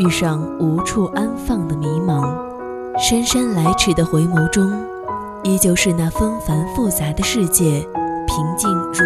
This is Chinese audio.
遇上无处安放的迷茫，姗姗来迟的回眸中，依旧是那纷繁复杂的世界，平静如